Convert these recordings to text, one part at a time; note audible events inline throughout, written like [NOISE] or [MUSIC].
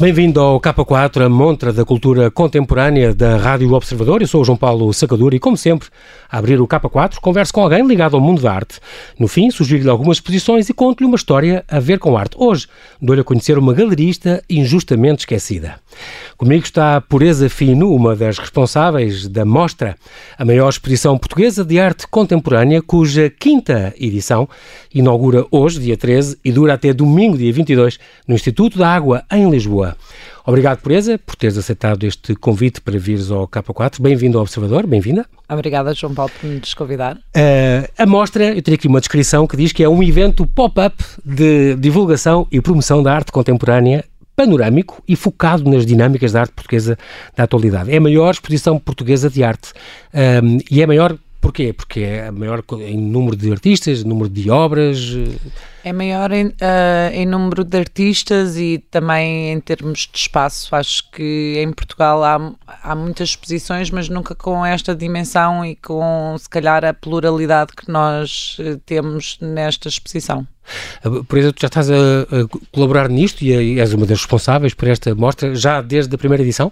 Bem-vindo ao K4, a montra da cultura contemporânea da Rádio Observador. Eu sou o João Paulo Sacadura e, como sempre, a abrir o K4, converso com alguém ligado ao mundo da arte. No fim, sugiro-lhe algumas exposições e conto-lhe uma história a ver com arte. Hoje, dou-lhe a conhecer uma galerista injustamente esquecida. Comigo está Pureza Fino, uma das responsáveis da Mostra, a maior exposição portuguesa de arte contemporânea, cuja quinta edição inaugura hoje, dia 13, e dura até domingo, dia 22, no Instituto da Água, em Lisboa. Obrigado, Pureza, por teres aceitado este convite para vires ao K4. Bem-vindo ao Observador, bem-vinda. Obrigada, João Paulo, por nos convidar. Uh, a mostra, eu teria aqui uma descrição que diz que é um evento pop-up de divulgação e promoção da arte contemporânea panorâmico e focado nas dinâmicas da arte portuguesa da atualidade. É a maior exposição portuguesa de arte um, e é a maior Porquê? Porque é maior em número de artistas, número de obras. É maior em, uh, em, número de artistas e também em termos de espaço. Acho que em Portugal há, há muitas exposições, mas nunca com esta dimensão e com, se calhar, a pluralidade que nós eh, temos nesta exposição. Por exemplo, tu já estás a, a colaborar nisto e és uma das responsáveis por esta mostra já desde a primeira edição?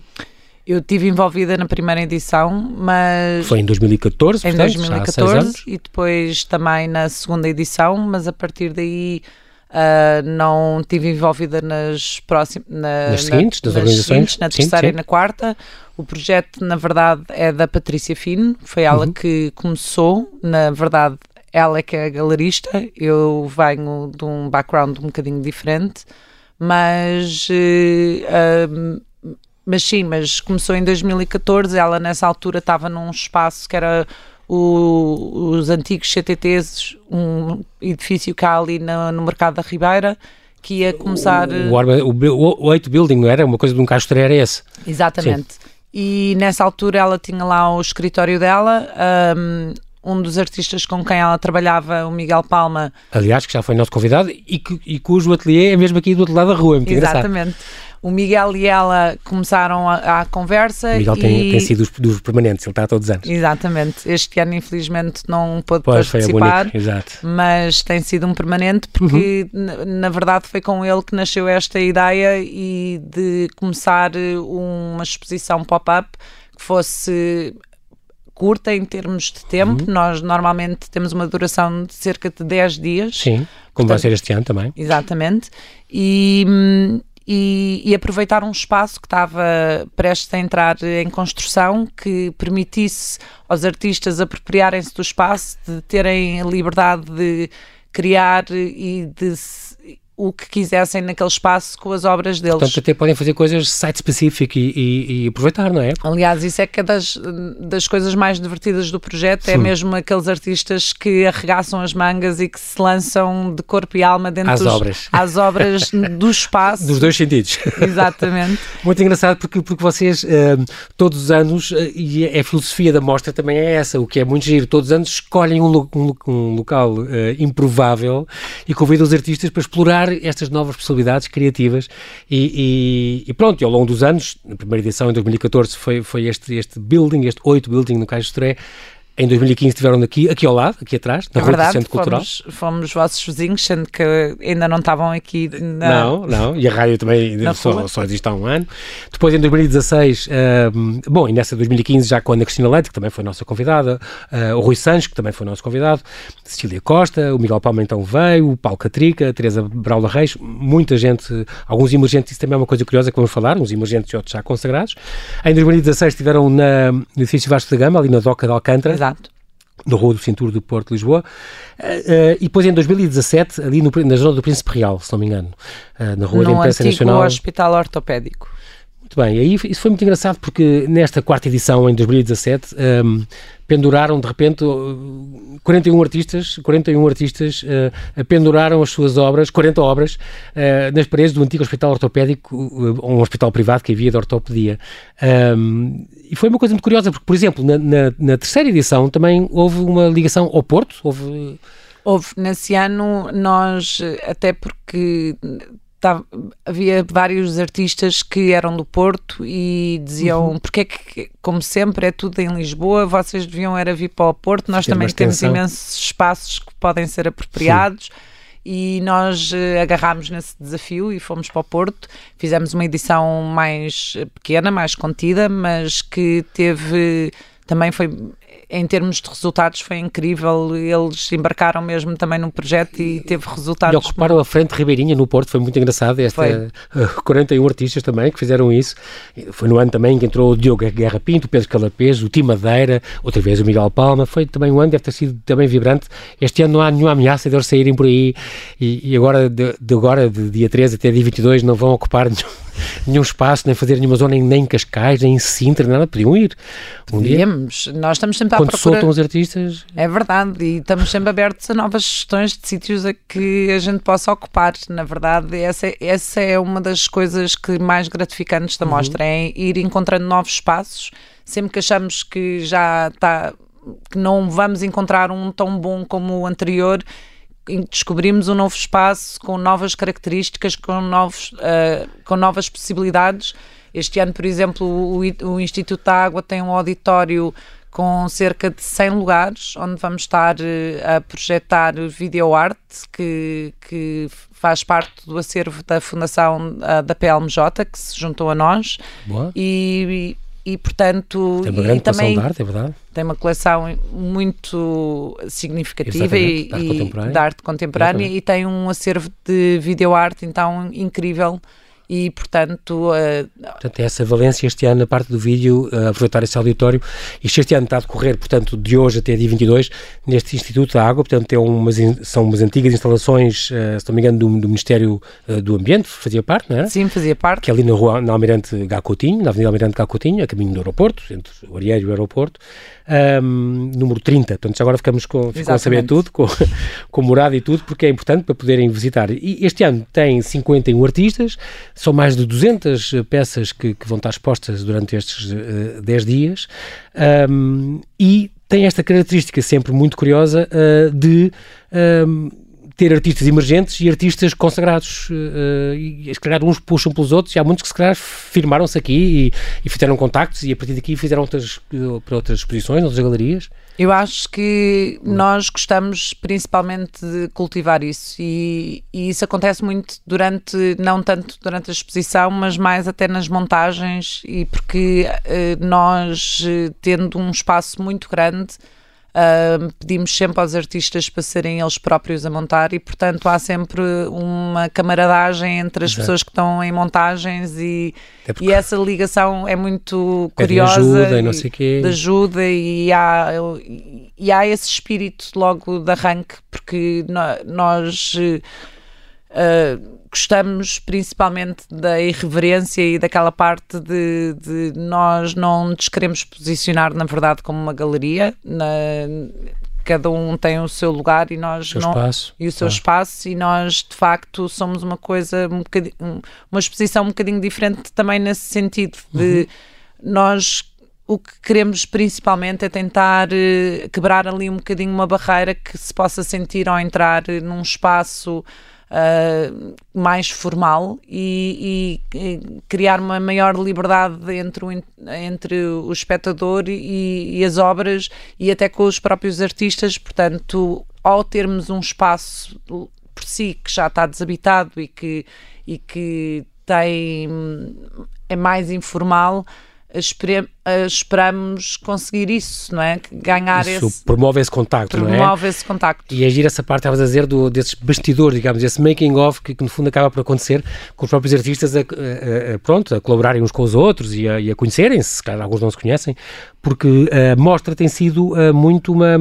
Eu estive envolvida na primeira edição, mas. Foi em 2014, em portanto, 2014 e depois também na segunda edição, mas a partir daí uh, não estive envolvida nas próximas. Na, nas seguintes, nas, nas organizações? Na terceira sim, sim. e na quarta. O projeto, na verdade, é da Patrícia Fino, foi ela uhum. que começou. Na verdade, ela é que é galerista. Eu venho de um background um bocadinho diferente, mas. Uh, uh, mas sim, mas começou em 2014, ela nessa altura estava num espaço que era o, os antigos CTTs, um edifício que há ali no, no Mercado da Ribeira, que ia começar... O, o, o, o 8 Building, não era? Uma coisa de um castro era esse. Exatamente. Sim. E nessa altura ela tinha lá o escritório dela, um, um dos artistas com quem ela trabalhava, o Miguel Palma. Aliás, que já foi nosso convidado e, que, e cujo ateliê é mesmo aqui do outro lado da rua. É muito Exatamente. Engraçado o Miguel e ela começaram a, a conversa. O Miguel e... tem, tem sido dos, dos, permanentes, ele está todos os anos. Exatamente. Este ano, infelizmente, não pôde pois, participar, mas tem sido um permanente porque, uhum. na, verdade, foi com ele que nasceu esta ideia e de começar uma exposição pop-up que fosse curta em termos de tempo. Uhum. Nós normalmente temos uma duração de cerca de 10 dias. Sim, como Portanto, vai ser este ano também. Exatamente. E, hum, e, e, aproveitar um espaço que estava prestes a entrar em construção que permitisse aos artistas apropriarem-se do espaço, de terem liberdade de criar e de o que quisessem naquele espaço com as obras deles. Portanto, até podem fazer coisas site-specific e, e, e, aproveitar, não é? Aliás, isso é que é das, das coisas mais divertidas do projeto, é Sim. é mesmo aqueles artistas que arregaçam as mangas e que se lançam de corpo e alma dentro às dos, obras, às obras [LAUGHS] do espaço. Dos dois sentidos. Exatamente. [LAUGHS] Muito engraçado porque, porque vocês, uh, todos os anos, uh, e a filosofia da mostra também é essa, o que é muito giro, todos os anos escolhem um, um, um local uh, improvável e convidam os artistas para explorar estas novas possibilidades criativas e, e, e, pronto, e ao longo dos anos, na primeira edição em 2014 foi, foi este, este building, este 8 building no Cais de Estoré, em 2015 estiveram aqui, aqui ao lado, aqui atrás, na é Rua verdade, do Centro Cultural. Fomos, fomos vossos vizinhos, sendo que ainda não estavam aqui. Na... Não, não, e a rádio também [LAUGHS] só, só, existe há um ano. Depois, em 2016, uh, bom, e nessa 2015, já com a Ana Cristina Leite, que também foi nossa convidada, uh, o Rui Sanches, que também foi nosso convidado, Cecília Costa, o Miguel Palma então veio, o Paulo Catrica, a Teresa Braula Reis, muita gente, alguns emergentes, isso também é uma coisa curiosa que vamos falar, uns emergentes e outros já consagrados. Em 2016 estiveram na, no edifício Vasco da Gama, ali na Doca de Alcântara. Exato na Rua do Cinturão do Porto, Lisboa, uh, uh, e depois em 2017, ali no, na zona do Príncipe Real, se não me engano, uh, na Rua no da Imprensa Nacional. No Hospital Ortopédico. Muito bem, aí isso foi muito engraçado porque nesta quarta edição, em 2017, um, penduraram de repente 41 artistas, 41 artistas uh, penduraram as suas obras, 40 obras, uh, nas paredes do antigo hospital ortopédico, uh, um hospital privado que havia de ortopedia. Um, e foi uma coisa muito curiosa, porque, por exemplo, na, na, na, terceira edição também houve uma ligação ao Porto, houve... Houve, nesse ano nós, até porque Tava, havia vários artistas que eram do Porto e diziam uhum. porque é que, como sempre, é tudo em Lisboa, vocês deviam era vir para o Porto, nós também temos imensos espaços que podem ser apropriados. Sim e nós uh, agarrámos nesse desafio e fomos para o Porto. Fizemos uma edição mais pequena, mais contida, mas que teve também foi em termos de resultados foi incrível. Eles embarcaram mesmo também no projeto e teve resultados. E ocuparam a frente Ribeirinha no Porto, foi muito engraçado. Esta, foi. [LAUGHS] 41 artistas também que fizeram isso. Foi no ano também que entrou o Diogo Guerra Pinto, o Pedro Calapês, o Tim Madeira, outra vez o Miguel Palma. Foi também um ano, deve ter sido também vibrante. Este ano não há nenhuma ameaça de eles saírem por aí e, e agora, de, de, agora, de dia 13 até dia 22, não vão ocupar nenhum nenhum espaço, nem fazer nenhuma zona, nem em Cascais, nem em Sintra, nada, podiam ir. Um Podíamos, dia, nós estamos sempre à quando procura... soltam os artistas... É verdade, e estamos sempre abertos a novas sugestões de sítios a que a gente possa ocupar, na verdade, essa, essa é uma das coisas que mais gratificantes da uhum. mostra, é ir encontrando novos espaços, sempre que achamos que já está que não vamos encontrar um tão bom como o anterior, descobrimos um novo espaço com novas características, com, novos, uh, com novas possibilidades. Este ano, por exemplo, o, o, Instituto da Água tem um auditório com cerca de 100 lugares, onde vamos estar uh, a projetar videoarte, que, que faz parte do acervo da Fundação uh, da PLMJ, que se juntou a nós. Boa. E, e e portanto tem uma grande também de arte, é verdade. Tem uma coleção muito significativa e, de arte contemporânea, de arte contemporânea e tem um acervo de videoarte então incrível e, portanto... Uh, portanto, é essa valência este ano na parte do vídeo, uh, aproveitar esse auditório. Isto este ano está a decorrer, portanto, de hoje até dia 22, neste Instituto da Água, portanto, é umas, são umas antigas instalações, uh, se não me engano, do, do Ministério do Ambiente, fazia parte, não é? Sim, fazia parte. Que é ali na rua, na Almirante Gacotinho, na Avenida Almirante Gacotinho, a caminho do aeroporto, entre o Arieiro e o aeroporto, um, número 30. Portanto, agora ficamos com, ficam a saber tudo, com, com morada e tudo, porque é importante para poderem visitar. E este ano tem 51 artistas, são mais de 200 peças que, que vão estar expostas durante estes uh, 10 dias um, e tem esta característica sempre muito curiosa uh, de. Um, ter artistas emergentes e artistas consagrados. Uh, e se calhar uns puxam pelos outros, e há muitos que se calhar firmaram-se aqui e, e, fizeram contactos e a partir daqui fizeram outras, para outras exposições, outras galerias. Eu acho que nós gostamos principalmente de cultivar isso e, e, isso acontece muito durante, não tanto durante a exposição, mas mais até nas montagens e porque uh, nós, tendo um espaço muito grande, Uh, pedimos sempre aos artistas para serem eles próprios a montar e, portanto, há sempre uma camaradagem entre as Exato. pessoas que estão em montagens e, e essa ligação é muito curiosa. De ajuda e não sei quê. De ajuda e há, e há esse espírito logo de arranque, porque nós. Uh, gostamos principalmente da irreverência e daquela parte de, de, nós não nos queremos posicionar, na verdade, como uma galeria. Na, cada um tem o seu lugar e nós o não espaço. e o seu ah. espaço e nós de facto somos uma coisa um uma exposição um bocadinho diferente também nesse sentido de uhum. nós o que queremos principalmente é tentar uh, quebrar ali um bocadinho uma barreira que se possa sentir ao entrar num espaço uh, mais formal e, e, criar uma maior liberdade entre o, entre o espectador e, e as obras e até com os próprios artistas. Portanto, ao termos um espaço por si que já está desabitado e que, e que tem é mais informal, esperamos conseguir isso, não é? Ganhar isso esse... promove esse contacto, promove não é? Promove esse contacto. E agir essa parte, estavas a dizer, do, desses bastidores, digamos, esse making of que, que, no fundo acaba por acontecer com os próprios artistas a, a, a pronto, a colaborarem uns com os outros e a, e a conhecerem-se, se calhar alguns não se conhecem, porque a mostra tem sido uh, muito uma,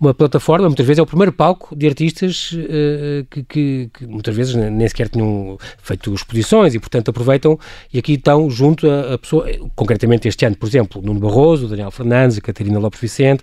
uma plataforma, muitas vezes é o primeiro palco de artistas uh, que, que, que, muitas vezes nem sequer tinham feito exposições e, portanto, aproveitam e aqui estão junto a, a pessoa, concretamente este ano, por exemplo, Nuno Barroso, Daniel Fernandes, a Catarina Lopes Vicente,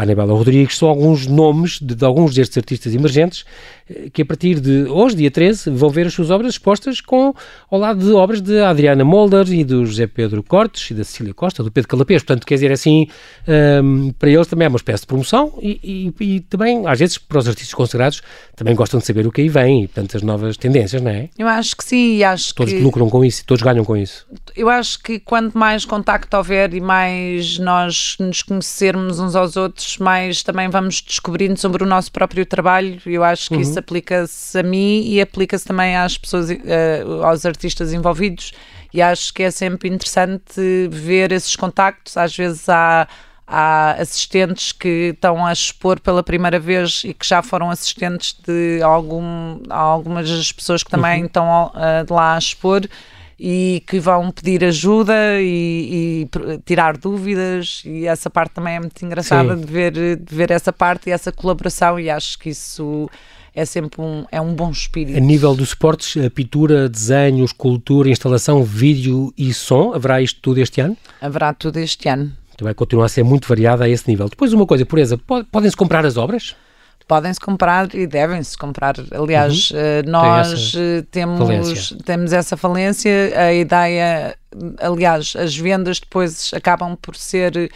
a Anabela Rodrigues, são alguns nomes de, de, alguns destes artistas emergentes eh, que a partir de hoje, dia 13, vão ver as suas obras expostas com, ao lado de obras de Adriana Molder e do José Pedro Cortes e da Cecília Costa, do Pedro Calapês. Portanto, quer dizer assim, um, ehm, para eles também é uma espécie de promoção e, e, e, também, às vezes, para os artistas consagrados, também gostam de saber o que aí vem e, portanto, as novas tendências, não é? Eu acho que sim e acho todos que... Todos lucram com isso, todos ganham com isso. Eu acho que quanto mais contacto houver e mais nós nos conhecermos uns aos outros, esportes, mais também vamos descobrindo sobre o nosso próprio trabalho. Eu acho que uhum. isso aplica-se a mim e aplica-se também às pessoas, uh, aos artistas envolvidos. E acho que é sempre interessante ver esses contactos. Às vezes há há assistentes que estão a expor pela primeira vez e que já foram assistentes de algum, algumas das pessoas que também uhum. estão uh, lá a expor e que vão pedir ajuda e, e, tirar dúvidas e essa parte também é muito engraçada de ver, de ver essa parte e essa colaboração e acho que isso é sempre um, é um bom espírito. A nível dos suportes, pintura, desenho, escultura, instalação, vídeo e som, haverá isto tudo este ano? Haverá tudo este ano. Então vai continuar a ser muito variada a esse nível. Depois uma coisa, pureza, podem-se comprar as obras? Podem-se comprar e devem-se comprar. Aliás, uhum. Eh, nós Tem eh, temos, falência. temos essa falência. A ideia, aliás, as vendas depois acabam por ser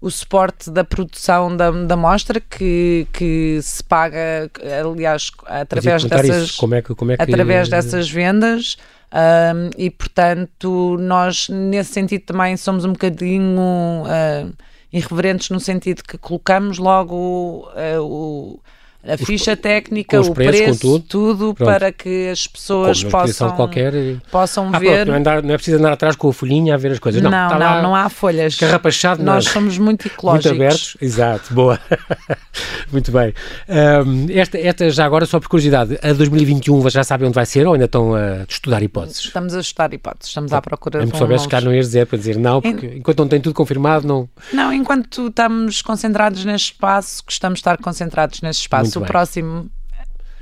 o suporte da produção da, da mostra que, que se paga, aliás, através dessas, como é que, como é que... através dessas vendas. Um, e portanto, nós nesse sentido também somos um bocadinho uh, irreverentes no sentido que colocamos logo uh, o a ficha técnica, o preços, preço, tudo, tudo para que as pessoas possam, qualquer... possam ah, ver. Pronto, não, é andar, não, é preciso andar atrás com a folhinha a ver as coisas. Não, não, não, lá, não há folhas. Carrapachado, Nós somos muito ecológicos. Muito abertos, exato, boa. [LAUGHS] muito bem. Um, esta, esta, já agora, só por curiosidade, a 2021 já sabem onde vai ser ou ainda estão a estudar hipóteses? Estamos a estudar hipóteses, estamos à procura de. Se soubesse que não ias dizer para dizer não, porque en... enquanto não tem tudo confirmado, não. Não, enquanto estamos concentrados neste espaço, gostamos de estar concentrados neste espaço. Muito o bem. próximo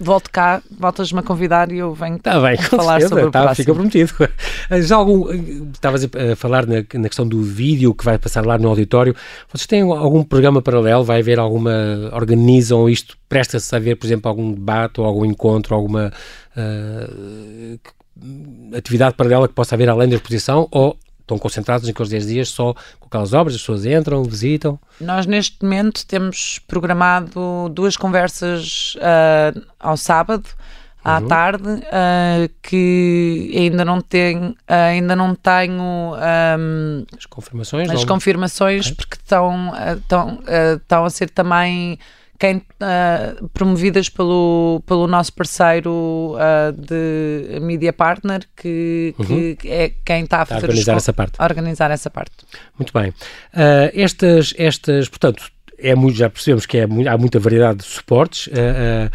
volto cá, voltas-me a convidar e eu venho tá bem, falar sobre o tá, próximo. Fica prometido. [LAUGHS] Já algum, estavas a falar na, na, questão do vídeo que vai passar lá no auditório, vocês têm algum programa paralelo? Vai haver alguma, organizam isto, presta-se a ver, por exemplo, algum debate ou algum encontro, alguma uh, atividade paralela que possa haver além da exposição ou estão concentrados naqueles 10 dias só com aquelas obras, as pessoas entram, visitam? Nós neste momento temos programado duas conversas uh, ao sábado à uhum. tarde uh, que ainda não tenho ainda não tenho um, as confirmações as não... confirmações okay. porque estão, estão, estão a ser também quem, uh, promovidas pelo, pelo nosso parceiro uh, de Media Partner, que, uhum. que é quem está a fazer a organizar essa parte. organizar essa parte. Muito bem. Uh, estas, estas, portanto, é muito, já percebemos que é, há muita variedade de suportes. Uh, uh,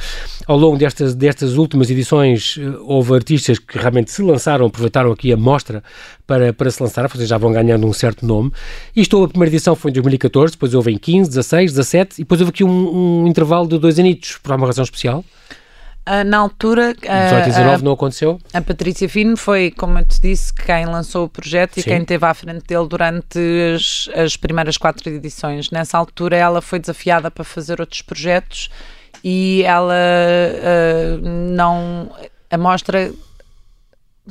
ao longo destas, destas últimas edições, uh, houve artistas que realmente se lançaram, aproveitaram aqui a mostra para, para se lançar, vocês já vão ganhando um certo nome. Isto, a primeira edição foi em 2014, depois houve em 15, 16, 17, e depois houve aqui um, um intervalo de dois anitos, por uma razão especial. Uh, na altura. Uh, 18 e 19 não aconteceu? A Patrícia Fino foi, como eu te disse, quem lançou o projeto e quem esteve à frente dele durante as, as primeiras quatro edições. Nessa altura, ela foi desafiada para fazer outros projetos e ela uh, não. A mostra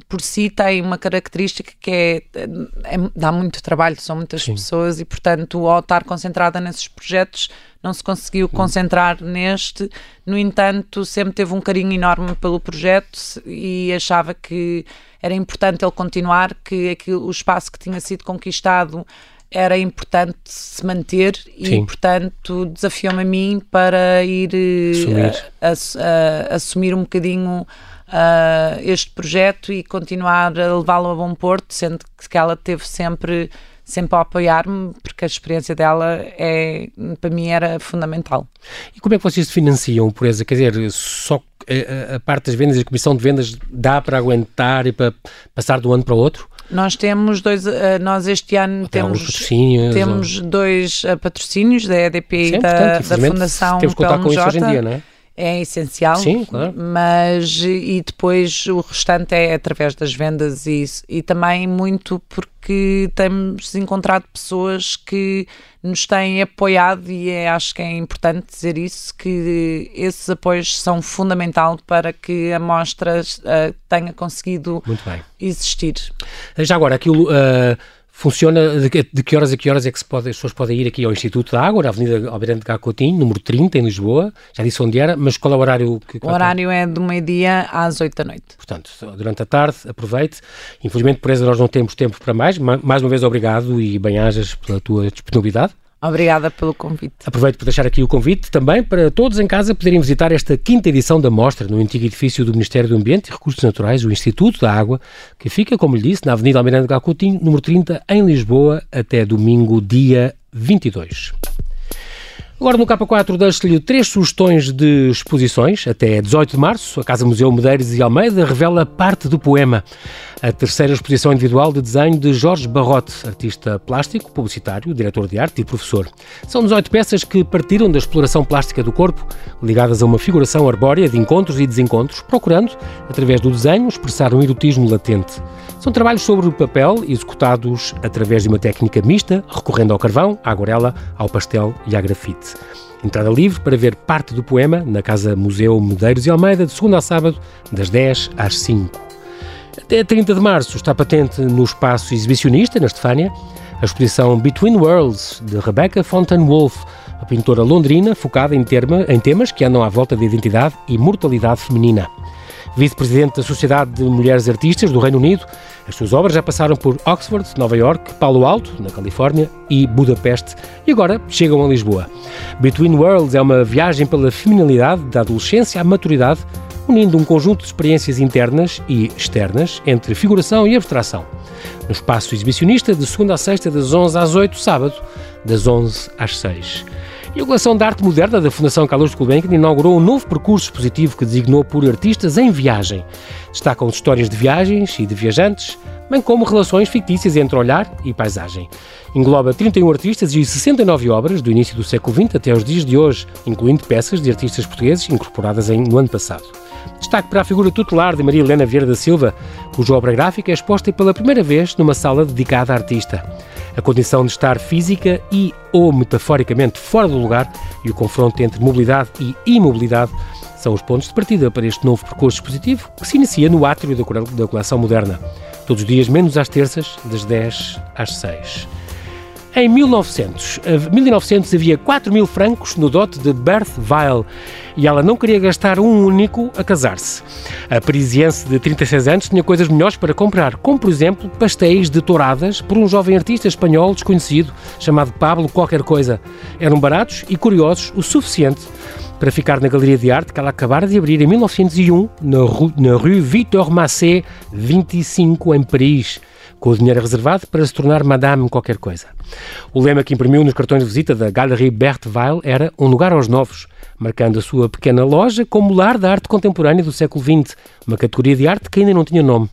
por si tem uma característica que é, é, dá muito trabalho, são muitas Sim. pessoas e, portanto, ao estar concentrada nesses projetos, não se conseguiu concentrar neste. No entanto, sempre teve um carinho enorme pelo projeto e achava que era importante ele continuar, que aquilo, o espaço que tinha sido conquistado era importante se manter Sim. e, portanto, desafiou-me a mim para ir eh, a, a, a, assumir um bocadinho uh, este projeto e continuar a levá-lo a bom porto, sendo que ela teve sempre sempre a apoiar-me, porque a experiência dela é, para mim era fundamental. E como é que vocês financiam, por exemplo? Quer dizer, só a, a parte das vendas e a comissão de vendas dá para aguentar e para passar de um ano para o outro? Nós temos dois, eh, nós este ano temos, temos ou... dois eh, patrocínios da EDP e da, da Fundação Temos que contar com isso hoje em dia, não é? É essencial, Sim, claro. mas e depois o restante é através das vendas e, e também muito porque temos encontrado pessoas que nos têm apoiado e é, acho que é importante dizer isso, que esses apoios são fundamental para que a mostra uh, tenha conseguido existir. Já agora, aquilo... Uh Funciona de, de, que horas a que horas é que se pode, as pessoas podem ir aqui ao Instituto da Água, na Avenida Almirante Gacotinho, número 30, em Lisboa. Já disse onde era, mas qual é o horário? Que, que o horário é do meio-dia às 8 da noite. Portanto, durante a tarde, aproveite. Infelizmente, por isso, nós não temos tempo para mais. Mais uma vez, obrigado e bem-ajas pela tua disponibilidade. Obrigada pelo convite. Aproveito para deixar aqui o convite também para todos em casa poderem visitar esta quinta edição da mostra no antigo edifício do Ministério do Ambiente e Recursos Naturais, o Instituto da Água, que fica, como lhe disse, na Avenida Almirante Galcoutinho, número 30, em Lisboa, até domingo, dia 22. Agora no K4 deixo-lhe três sugestões de exposições. Até 18 de março, a Casa Museu Medeiros e Almeida revela parte do poema. A terceira exposição individual de desenho de Jorge Barrote, artista plástico, publicitário, diretor de arte e professor. São 18 peças que partiram da exploração plástica do corpo, ligadas a uma figuração arbórea de encontros e desencontros, procurando, através do desenho, expressar um erotismo latente. São trabalhos sobre o papel, executados através de uma técnica mista, recorrendo ao carvão, à aguarela, ao pastel e à grafite. Entrada livre para ver parte do poema na Casa Museu Medeiros e Almeida, de segunda a sábado, das 10 às 5. Até 30 de março está patente no espaço exibicionista, na Estefânia, a exposição Between Worlds, de Rebecca Fontaine Wolfe, a pintora londrina focada em, terma, em temas que andam à volta da identidade e mortalidade feminina vice-presidente da Sociedade de Mulheres Artistas do Reino Unido. As suas obras já passaram por Oxford, Nova York, Palo Alto, na Califórnia, e Budapeste, e agora chegam a Lisboa. Between Worlds é uma viagem pela feminilidade da adolescência à maturidade, unindo um conjunto de experiências internas e externas entre figuração e abstração. No espaço exibicionista, de segunda a sexta, das 11 às 8, sábado, das 11 às 6. E a coleção de arte moderna da Fundação Carlos de Gulbenkian inaugurou um novo percurso expositivo que designou por artistas em viagem. Destacam histórias de viagens e de viajantes, bem como relações fictícias entre olhar e paisagem. Engloba 31 artistas e 69 obras do início do século XX até os dias de hoje, incluindo peças de artistas portugueses incorporadas no ano passado. Destaque para a figura tutelar de Maria Helena Vieira da Silva, cuja obra gráfica é exposta pela primeira vez numa sala dedicada à artista. A condição de estar física e ou metaforicamente fora do lugar e o confronto entre mobilidade e imobilidade são os pontos de partida para este novo percurso expositivo que se inicia no átrio da coleção moderna, todos os dias menos às terças, das 10 às 6. Em 1900, 1900 havia 4 mil francos no dote de Berthe Weil e ela não queria gastar um único a casar-se. A parisiense de 36 anos tinha coisas melhores para comprar, como por exemplo pastéis de touradas por um jovem artista espanhol desconhecido chamado Pablo qualquer coisa. Eram baratos e curiosos o suficiente para ficar na Galeria de Arte que ela acabara de abrir em 1901 na Rue, na Rue Victor Massé 25 em Paris com o dinheiro reservado para se tornar Madame qualquer coisa. O lema que imprimiu nos cartões de visita da Galerie Berthe-Weil era um lugar aos novos, marcando a sua pequena loja como lar da arte contemporânea do século XX, uma categoria de arte que ainda não tinha nome.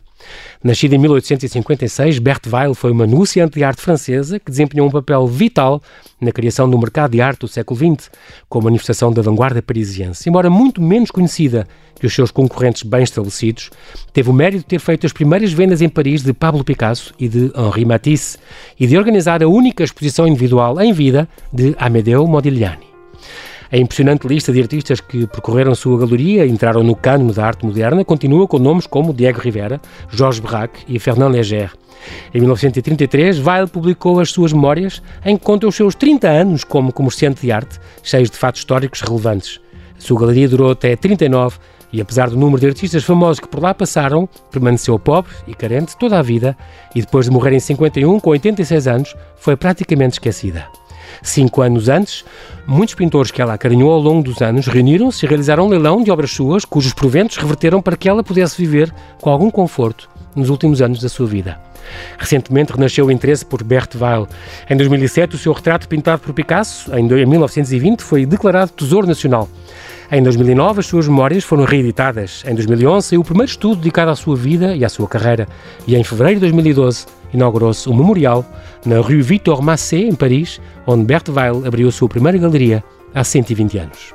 Nascida em 1856, Berthe Weil foi uma anunciante de arte francesa que desempenhou um papel vital na criação do mercado de arte do século XX, como manifestação da vanguarda parisiense. Embora muito menos conhecida que os seus concorrentes bem estabelecidos, teve o mérito de ter feito as primeiras vendas em Paris de Pablo Picasso e de Henri Matisse e de organizar a única exposição individual em vida de Amedeo Modigliani. A impressionante lista de artistas que percorreram sua galeria e entraram no cânone da arte moderna continua com nomes como Diego Rivera, Jorge Berrac e Fernand Léger. Em 1933, Weil publicou as suas memórias em que conta os seus 30 anos como comerciante de arte, cheios de fatos históricos relevantes. A sua galeria durou até 39 e, apesar do número de artistas famosos que por lá passaram, permaneceu pobre e carente toda a vida e, depois de morrer em 51, com 86 anos, foi praticamente esquecida. Cinco anos antes, muitos pintores que ela acarinhou ao longo dos anos reuniram-se e realizaram um leilão de obras suas, cujos proventos reverteram para que ela pudesse viver com algum conforto nos últimos anos da sua vida. Recentemente renasceu o interesse por Bert Weil. Em 2007, o seu retrato pintado por Picasso, em 1920, foi declarado Tesouro Nacional. Em 2009, as suas memórias foram reeditadas. Em 2011, saiu o primeiro estudo dedicado à sua vida e à sua carreira. E em fevereiro de 2012, inaugurou-se um memorial na Rue Victor Massé, em Paris, onde Bert Weil abriu a sua primeira galeria há 120 anos.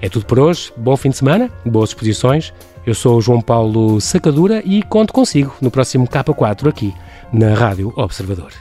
É tudo por hoje. Bom fim de semana, boas exposições. Eu sou o João Paulo Sacadura e conto consigo no próximo K4 aqui na Rádio Observador.